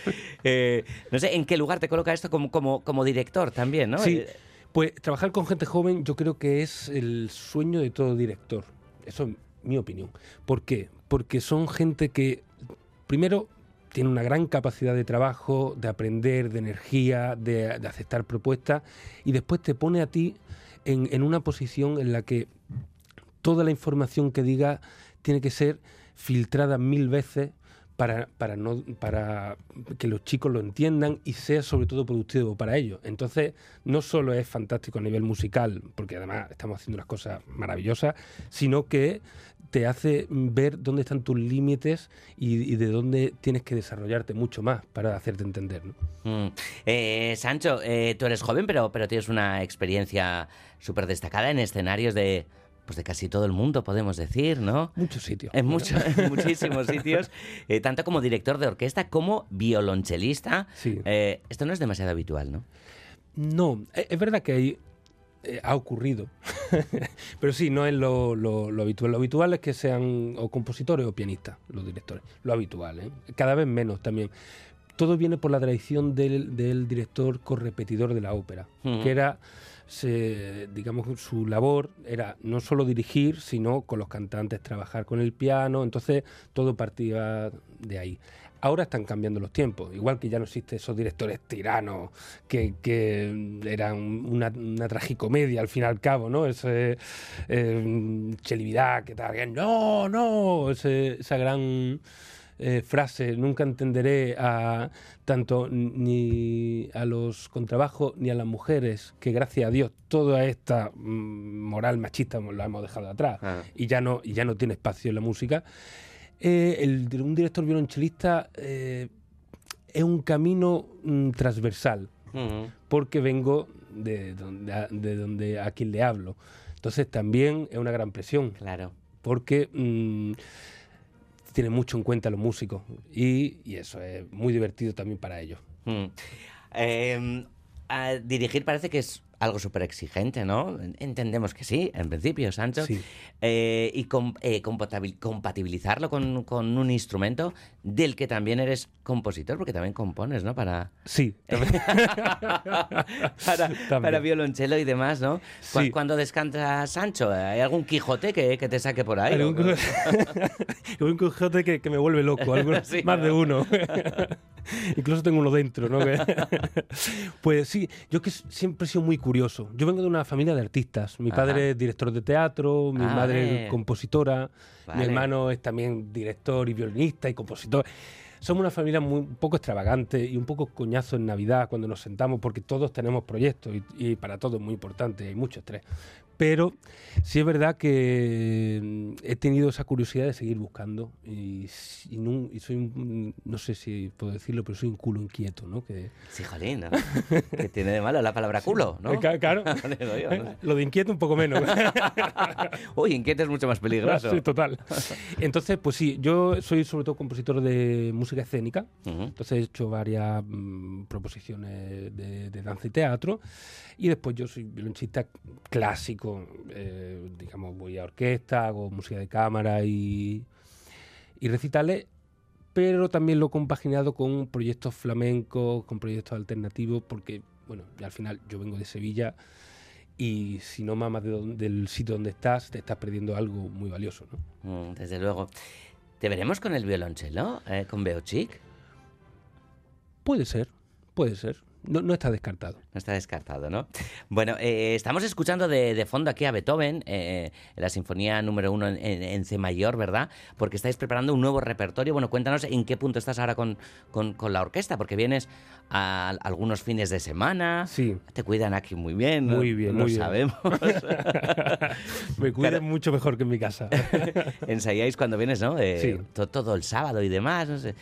eh, no sé, ¿en qué lugar te coloca esto como, como, como director también, no? Sí, Eh, pues trabajar con gente joven yo creo que es el sueño de todo director. Eso es mi opinión. ¿Por qué? Porque son gente que, primero, tiene una gran capacidad de trabajo, de aprender, de energía, de, aceptar propuestas, y después te pone a ti en, en una posición en la que toda la información que diga tiene que ser filtrada mil veces para, para, no, para que los chicos lo entiendan y sea sobre todo productivo para ellos. Entonces, no solo es fantástico a nivel musical, porque además estamos haciendo unas cosas maravillosas, sino que te hace ver dónde están tus límites y, de dónde tienes que desarrollarte mucho más para hacerte entender. ¿no? mm. Eh, Sancho, eh, tú eres joven, pero, pero tienes una experiencia súper destacada en escenarios de, pues de casi todo el mundo, podemos decir, ¿no? Muchos sitios. En, mucho- en muchísimos sitios, eh, tanto como director de orquesta como violonchelista. Eh, esto no es demasiado habitual, ¿no? No, e- es verdad que hay, eh, ha ocurrido, pero sí, no es lo, lo- lo habitual. Lo habitual es que sean o compositores o pianistas los directores. Lo habitual, ¿eh? cada vez menos también. Todo viene por la tradición del, del director correpetidor de la ópera, que era, se- digamos, su labor era no solo dirigir, sino con los cantantes trabajar con el piano, entonces todo partía de ahí. Ahora están cambiando los tiempos, igual que ya no existen esos directores tiranos que, que eran una, una tragicomedia al fin y al cabo, ¿no? Ese eh, Chelividad, que tal, no, no, ese- esa gran eh, frase, nunca entenderé a tanto ni a los contrabajos ni a las mujeres, que gracias a Dios toda esta mm, moral machista la hemos dejado atrás Ah. y ya no, y ya no tiene espacio en la música. Eh, el, un director violonchelista eh, es un camino mm, transversal, porque vengo de donde, a- de donde a quien le hablo. Entonces también es una gran presión. Claro. Porque mm, tiene mucho en cuenta a los músicos y, y eso es muy divertido también para ellos. Mm. Eh, a dirigir parece que es algo súper exigente, ¿no? Entendemos que sí, en principio, Sancho. Sí. Eh, y com- eh, compatibilizarlo con, con un instrumento del que también eres compositor, porque también compones, ¿no? Para, Sí, para, para violonchelo y demás, ¿no? Cu- Sí. Cuando descansa Sancho, ¿hay algún Quijote que, que te saque por ahí? Algún, un Quijote que, que me vuelve loco, Sí, más ¿no? de uno. Incluso tengo uno dentro, ¿no? Pues sí, yo que siempre he sido muy curioso. Yo vengo de una familia de artistas. Mi Ajá. padre es director de teatro, mi Ah, madre es compositora, Vale. mi hermano es también director y violinista y compositor. Somos una familia muy, un poco extravagante y un poco coñazo en Navidad cuando nos sentamos porque todos tenemos proyectos y, y para todos es muy importante, hay mucho estrés. Pero sí es verdad que mm, he tenido esa curiosidad de seguir buscando y, soy, un- no sé si puedo decirlo, pero soy un culo inquieto, ¿no? Que, Sí, jolín, ¿no? que tiene de malo la palabra culo, ¿no? Eh, Claro. Lo de inquieto un poco menos. Uy, inquieto es mucho más peligroso. Sí, total. Entonces, pues sí, yo soy sobre todo compositor de música escénica. Entonces he hecho varias mm, proposiciones de, de danza y teatro. Y después yo soy violonchista clásico. Eh, digamos, voy a orquesta, hago música de cámara y, y recitales. Pero también lo he compaginado con proyectos flamencos, con proyectos alternativos, porque, bueno, al final yo vengo de Sevilla y si no mamas de del sitio donde estás, te estás perdiendo algo muy valioso, ¿no? Mm, desde luego. ¿Te veremos con el violonchelo? eh, ¿Con Beochic? Puede ser, puede ser. No, no está descartado. No está descartado, ¿no? Bueno, eh, estamos escuchando de, de fondo aquí a Beethoven, eh, la Sinfonía número uno en, en- en C mayor, ¿verdad? Porque estáis preparando un nuevo repertorio. Bueno, cuéntanos en qué punto estás ahora con, con- con la orquesta, porque vienes a, algunos fines de semana. Sí. Te cuidan aquí muy bien. ¿no? Muy bien, Lo muy bien. sabemos. Me cuidan mucho mejor que en mi casa. Ensayáis cuando vienes, ¿no? Eh, Sí. to- todo el sábado y demás. No sé.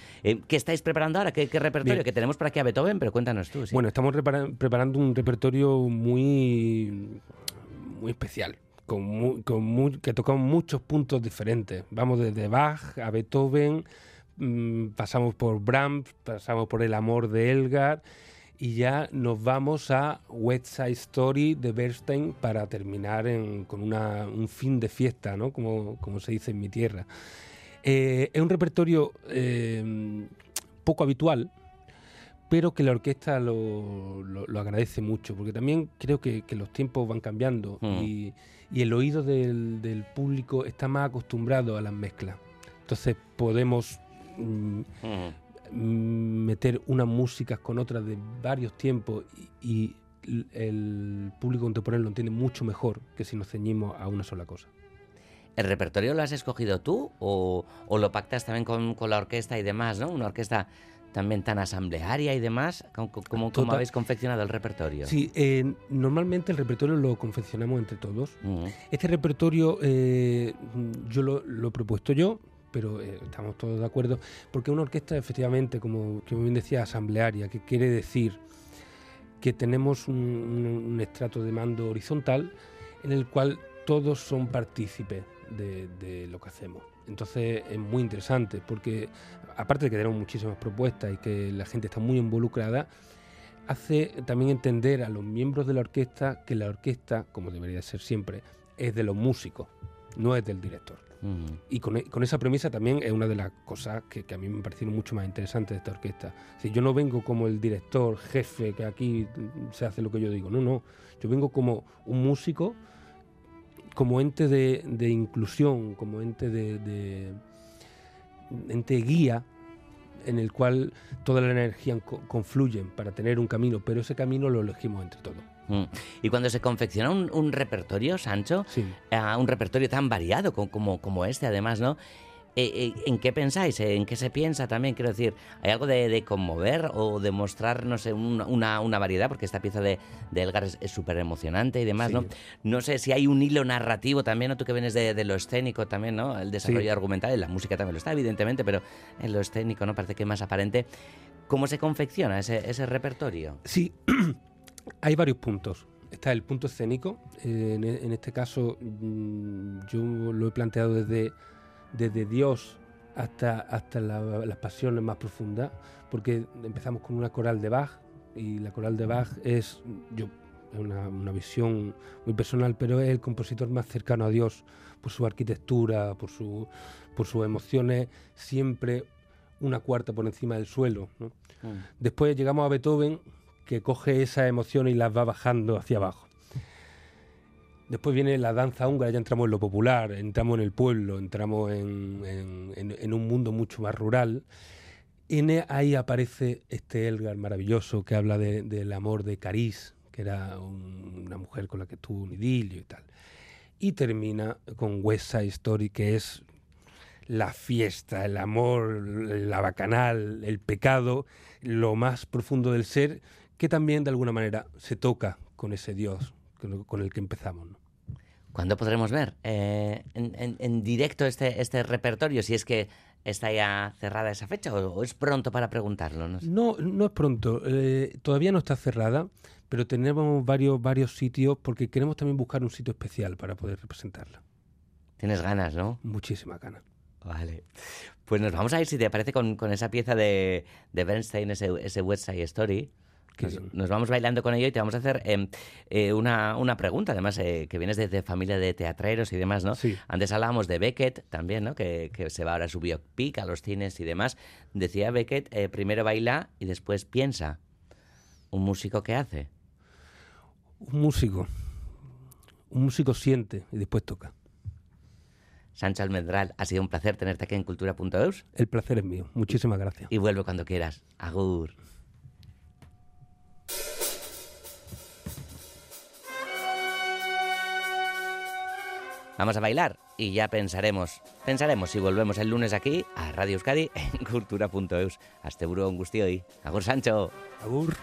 ¿Qué estáis preparando ahora? ¿Qué, qué repertorio? Bien. Que tenemos por aquí a Beethoven, pero cuéntanos tú. Bueno, estamos repara- preparando un repertorio muy, muy especial, con mu- con que tocamos muchos puntos diferentes. Vamos desde Bach a Beethoven, mm, pasamos por Brahms, pasamos por El amor de Elgar y ya nos vamos a West Side Story de Bernstein para terminar en- con una- un fin de fiesta, ¿no? como, como se dice en mi tierra. Eh, es un repertorio eh, poco habitual, pero que la orquesta lo, lo- lo agradece mucho, porque también creo que, que los tiempos van cambiando Mm. y, y el oído del, del público está más acostumbrado a las mezclas. Entonces podemos mm, meter unas músicas con otras de varios tiempos y, el público contemporáneo lo entiende mucho mejor que si nos ceñimos a una sola cosa. ¿El repertorio lo has escogido tú o, o lo pactas también con, con la orquesta y demás, ¿no? Una orquesta también tan asamblearia y demás. ¿Cómo, cómo- cómo Total. habéis confeccionado el repertorio? Sí, eh, normalmente el repertorio lo confeccionamos entre todos. Mm. Este repertorio eh, yo lo, lo he propuesto yo, pero eh, estamos todos de acuerdo, porque una orquesta efectivamente, como, como bien decía, asamblearia, que quiere decir que tenemos un, un- un estrato de mando horizontal en el cual todos son partícipes de, de lo que hacemos. Entonces es muy interesante porque aparte de que tenemos muchísimas propuestas y que la gente está muy involucrada, hace también entender a los miembros de la orquesta que la orquesta, como debería ser siempre, es de los músicos, no es del director. Mm. Y con, e- con esa premisa también es una de las cosas que, que a mí me parecieron mucho más interesantes de esta orquesta. Si yo no vengo como el director, jefe, que aquí se hace lo que yo digo, no, no. Yo vengo como un músico, como ente de, de inclusión, como ente de, de- ente guía en el cual toda la energía co- confluyen para tener un camino, pero ese camino lo elegimos entre todos. Mm. Y cuando se confecciona un, un repertorio, Sancho, eh, un repertorio tan variado co- como, como este, además, ¿no? Eh, eh, ¿En qué pensáis? ¿En qué se piensa también? Quiero decir, ¿hay algo de, de conmover o de mostrar, no sé, un- una, una variedad? Porque esta pieza de, de Elgar es súper emocionante y demás, Sí. ¿no? No sé si hay un hilo narrativo también, ¿no? Tú que vienes de, de lo escénico también, ¿no? El desarrollo Sí. argumental, en la música también lo está, evidentemente, pero en lo escénico, ¿no? Parece que es más aparente. ¿Cómo se confecciona ese, ese repertorio? Sí, hay varios puntos. Está el punto escénico. eh, en, en este caso, mm, yo lo he planteado desde, desde Dios hasta, hasta la- las pasiones más profundas, porque empezamos con una coral de Bach, y la coral de Bach es, yo, una, una visión muy personal, pero es el compositor más cercano a Dios por su arquitectura, por, su, por sus emociones, siempre una cuarta por encima del suelo. ¿no? Después llegamos a Beethoven, que coge esas emociones y las va bajando hacia abajo. Después viene la danza húngara, ya entramos en lo popular, entramos en el pueblo, entramos en, un mundo mucho más rural. Y e- ahí aparece este Elgar maravilloso que habla de- del amor de Caris, que era un- una mujer con la que tuvo un idilio y tal. Y termina con West Side Story, que es la fiesta, el amor, la bacanal, el pecado, lo más profundo del ser, que también de alguna manera se toca con ese Dios con el que empezamos. ¿Cuándo podremos ver eh, en, en- en directo este, este repertorio? Si es que está ya cerrada esa fecha o, o es pronto para preguntarlo. No sé. No, no es pronto. eh, todavía no está cerrada, pero tenemos varios, varios sitios porque queremos también buscar un sitio especial para poder representarla. Tienes ganas, ¿no? Muchísimas ganas. Vale. Pues nos vamos a ir, si te parece, con, con esa pieza de, de Bernstein, ese, ese West Side Story. Nos, vamos bailando con ello y te vamos a hacer eh, eh, una, una pregunta, además, eh, que vienes de, de familia de teatreros y demás, ¿no? Sí. Antes hablábamos de Beckett también, ¿no? Que, que se va ahora a su biopic, a los cines y demás. Decía Beckett, eh, primero baila y después piensa. ¿Un músico qué hace? Un músico. Un músico siente y después toca. Sancho Almendral, ha sido un placer tenerte aquí en Cultura.eus El placer es mío. Muchísimas gracias. y vuelve cuando quieras. Agur. Vamos a bailar y ya pensaremos, pensaremos si volvemos el lunes aquí a Radio Euskadi en cultura.eus. Hasta un guztioi. Agur Sancho. Agur.